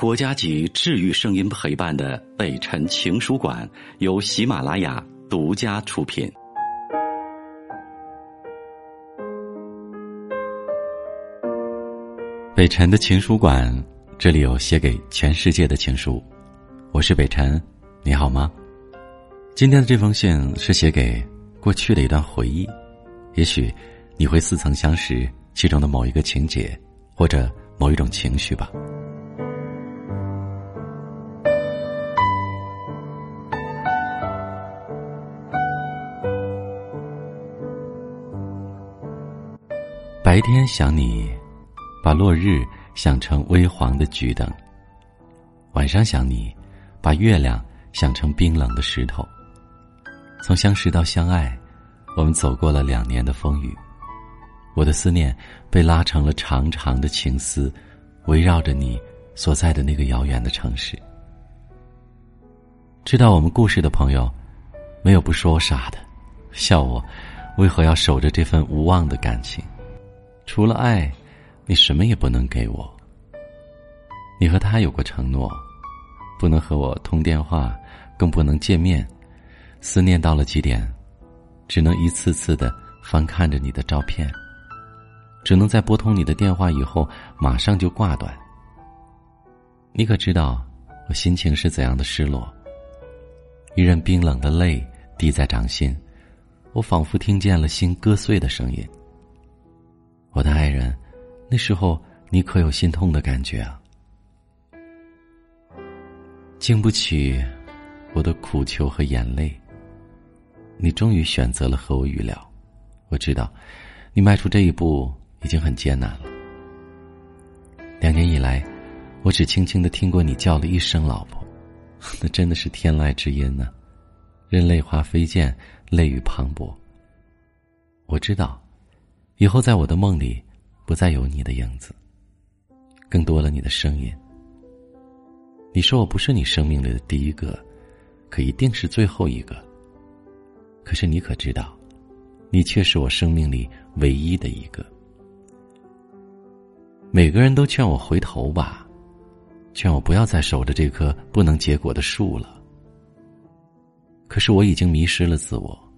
国家级治愈声音陪伴的北辰情书馆由喜马拉雅独家出品。北辰的情书馆，这里有写给全世界的情书。我是北辰，你好吗？今天的这封信是写给过去的一段回忆，也许你会似曾相识其中的某一个情节，或者某一种情绪吧。白天想你，把落日想成微黄的桔灯；晚上想你，把月亮想成冰冷的石头。从相识到相爱，我们走过了两年的风雨。我的思念被拉成了长长的情丝，围绕着你所在的那个遥远的城市。知道我们故事的朋友，没有不说我傻的，笑我为何要守着这份无望的感情。除了爱，你什么也不能给我。你和他有过承诺，不能和我通电话，更不能见面。思念到了极点，只能一次次的翻看着你的照片，只能在拨通你的电话以后马上就挂断。你可知道我心情是怎样的失落？一任冰冷的泪滴在掌心，我仿佛听见了心割碎的声音。我的爱人，那时候你可有心痛的感觉啊？经不起我的苦求和眼泪，你终于选择了和我语了。我知道，你迈出这一步已经很艰难了。两年以来，我只轻轻的听过你叫了一声“老婆”，那真的是天籁之音呢，任泪花飞溅，泪雨磅礴。我知道。以后在我的梦里，不再有你的影子，更多了你的声音。你说我不是你生命里的第一个，可一定是最后一个。可是你可知道，你却是我生命里唯一的一个。每个人都劝我回头吧，劝我不要再守着这棵不能结果的树了。可是我已经迷失了自我。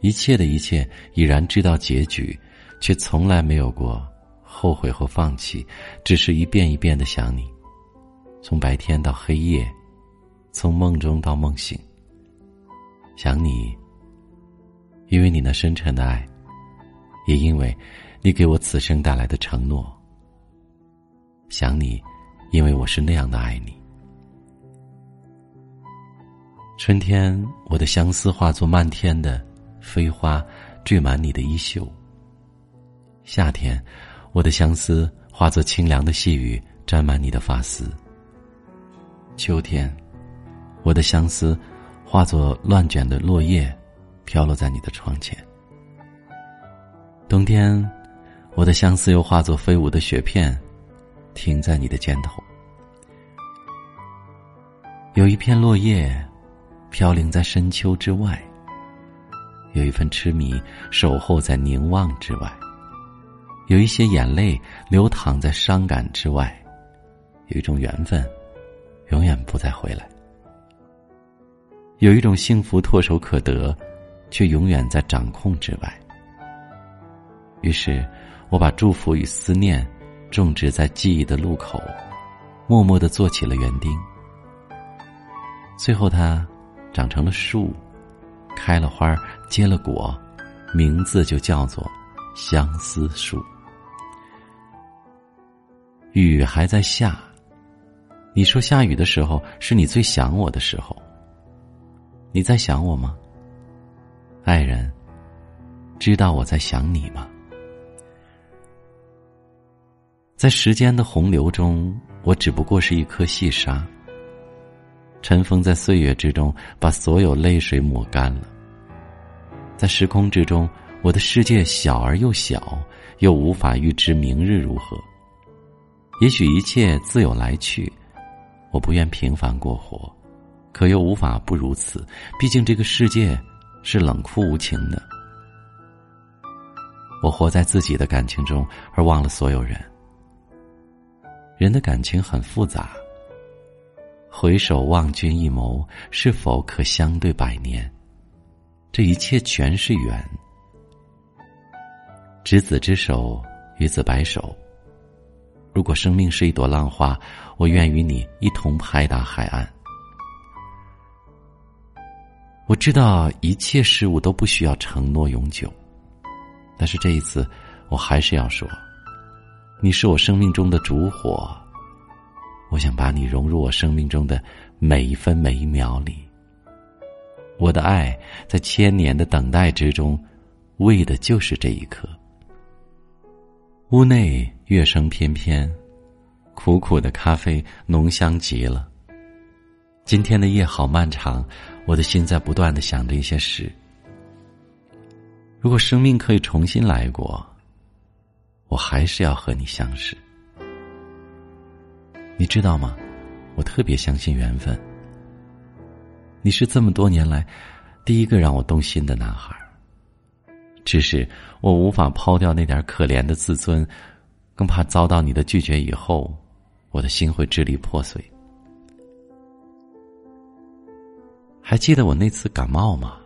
一切的一切已然知道结局，却从来没有过后悔或放弃，只是一遍一遍的想你，从白天到黑夜，从梦中到梦醒。想你，因为你那深沉的爱，也因为你给我此生带来的承诺。想你，因为我是那样的爱你。春天，我的相思化作漫天的。飞花缀满你的衣袖。夏天，我的相思化作清凉的细雨，沾满你的发丝。秋天，我的相思化作乱卷的落叶，飘落在你的窗前。冬天，我的相思又化作飞舞的雪片，停在你的肩头。有一片落叶，飘零在深秋之外。有一份痴迷守候在凝望之外，有一些眼泪流淌在伤感之外，有一种缘分，永远不再回来。有一种幸福唾手可得，却永远在掌控之外。于是，我把祝福与思念种植在记忆的路口，默默的做起了园丁。最后，它长成了树。开了花，结了果，名字就叫做相思树。雨还在下，你说下雨的时候是你最想我的时候。你在想我吗，爱人？知道我在想你吗？在时间的洪流中，我只不过是一颗细沙。尘封在岁月之中，把所有泪水抹干了。在时空之中，我的世界小而又小，又无法预知明日如何。也许一切自有来去，我不愿平凡过活，可又无法不如此。毕竟这个世界是冷酷无情的。我活在自己的感情中，而忘了所有人。人的感情很复杂。回首望君一眸，是否可相对百年？这一切全是缘。执子之手，与子白首。如果生命是一朵浪花，我愿与你一同拍打海岸。我知道一切事物都不需要承诺永久，但是这一次，我还是要说，你是我生命中的烛火。我想把你融入我生命中的每一分每一秒里。我的爱在千年的等待之中，为的就是这一刻。屋内乐声翩翩，苦苦的咖啡浓香极了。今天的夜好漫长，我的心在不断的想着一些事。如果生命可以重新来过，我还是要和你相识。你知道吗？我特别相信缘分。你是这么多年来第一个让我动心的男孩。只是我无法抛掉那点可怜的自尊，更怕遭到你的拒绝以后，我的心会支离破碎。还记得我那次感冒吗？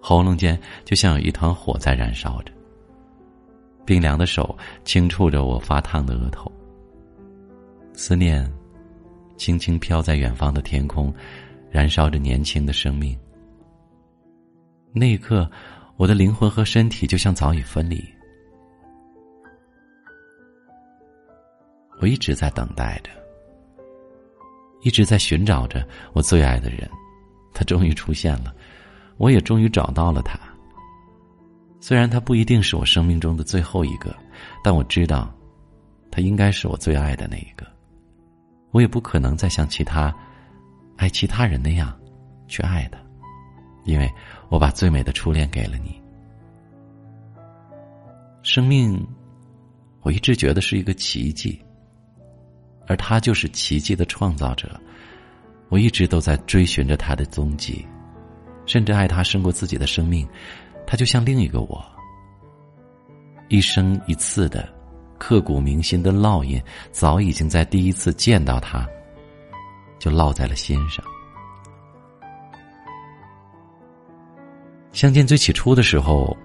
喉咙间就像有一团火在燃烧着，冰凉的手轻触着我发烫的额头。思念，轻轻飘在远方的天空，燃烧着年轻的生命。那一刻，我的灵魂和身体就像早已分离。我一直在等待着，一直在寻找着我最爱的人。他终于出现了，我也终于找到了他。虽然他不一定是我生命中的最后一个，但我知道，他应该是我最爱的那一个。我也不可能再像其他爱其他人那样去爱他，因为我把最美的初恋给了你。生命，我一直觉得是一个奇迹，而他就是奇迹的创造者。我一直都在追寻着他的踪迹，甚至爱他胜过自己的生命。他就像另一个我，一生一次的。刻骨铭心的烙印，早已经在第一次见到他，就烙在了心上。相见最起初的时候，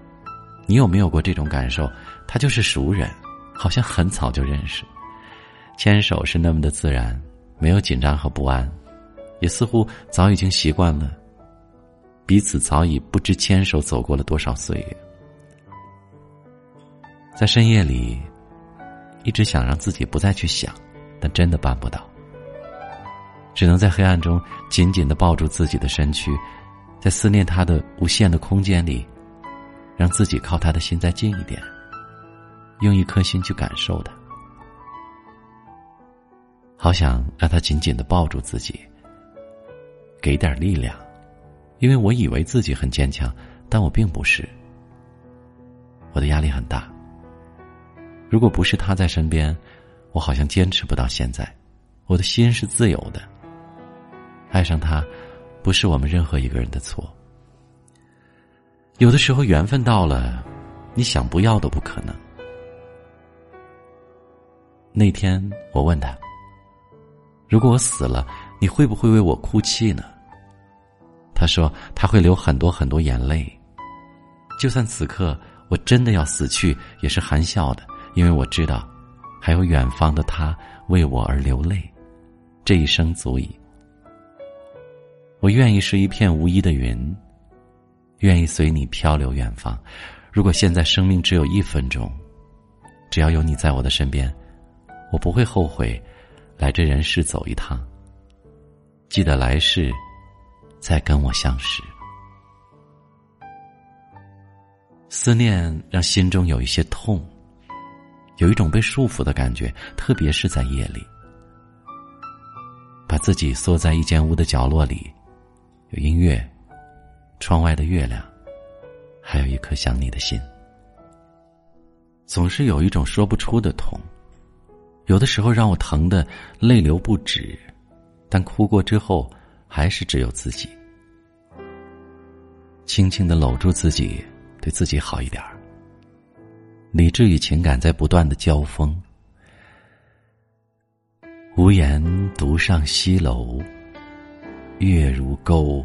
你有没有过这种感受？他就是熟人，好像很早就认识，牵手是那么的自然，没有紧张和不安，也似乎早已经习惯了，彼此早已不知牵手走过了多少岁月，在深夜里。一直想让自己不再去想，但真的办不到，只能在黑暗中紧紧的抱住自己的身躯，在思念他的无限的空间里，让自己靠他的心再近一点，用一颗心去感受他。好想让他紧紧的抱住自己，给点力量，因为我以为自己很坚强，但我并不是，我的压力很大。如果不是他在身边，我好像坚持不到现在。我的心是自由的，爱上他，不是我们任何一个人的错。有的时候缘分到了，你想不要都不可能。那天我问他：“如果我死了，你会不会为我哭泣呢？”他说：“他会流很多很多眼泪。就算此刻我真的要死去，也是含笑的。”因为我知道，还有远方的他为我而流泪，这一生足矣。我愿意是一片无依的云，愿意随你漂流远方。如果现在生命只有一分钟，只要有你在我的身边，我不会后悔来这人世走一趟。记得来世再跟我相识。思念让心中有一些痛。有一种被束缚的感觉，特别是在夜里，把自己缩在一间屋的角落里，有音乐，窗外的月亮，还有一颗想你的心，总是有一种说不出的痛，有的时候让我疼的泪流不止，但哭过之后，还是只有自己，轻轻的搂住自己，对自己好一点。理智与情感在不断的交锋。无言独上西楼，月如钩，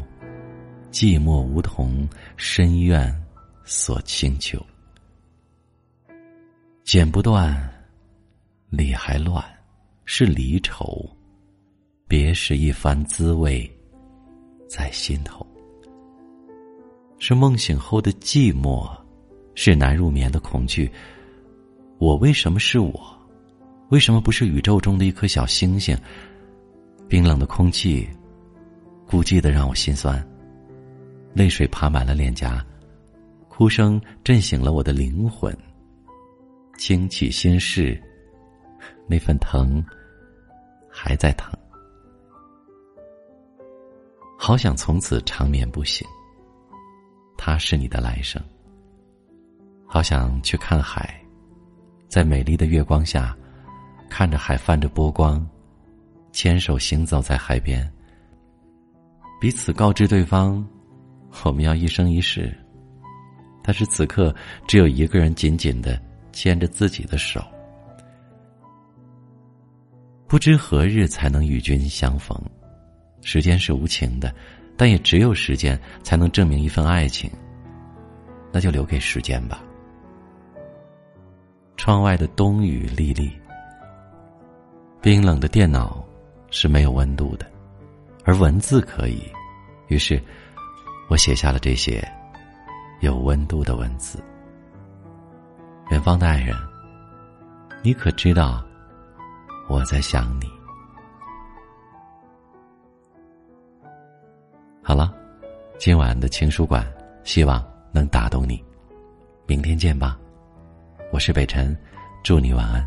寂寞梧桐深院锁清秋。剪不断，理还乱，是离愁。别时一番滋味，在心头。是梦醒后的寂寞，是难入眠的恐惧。我为什么是我？为什么不是宇宙中的一颗小星星？冰冷的空气，孤寂的让我心酸。泪水爬满了脸颊，哭声震醒了我的灵魂。倾起心事，那份疼还在疼。好想从此长眠不醒。他是你的来生。好想去看海，在美丽的月光下，看着海泛着波光，牵手行走在海边，彼此告知对方，我们要一生一世。但是此刻，只有一个人紧紧的。牵着自己的手，不知何日才能与君相逢。时间是无情的，但也只有时间才能证明一份爱情。那就留给时间吧。窗外的冬雨沥沥，冰冷的电脑是没有温度的，而文字可以。于是，我写下了这些有温度的文字。远方的爱人，你可知道我在想你？好了，今晚的情书馆，希望能打动你。明天见吧，我是北辰，祝你晚安。